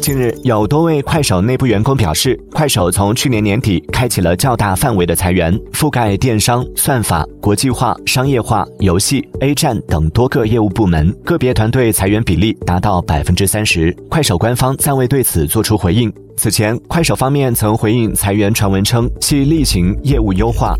近日有多位快手内部员工表示快手从去年年底开启了较大范围的裁员覆盖电商算法国际化商业化游戏 a 站等多个业务部门个别团队裁员比例达到百分之三十。快手官方暂未对此作出回应。此前快手方面曾回应裁员传闻称系例行业务优化。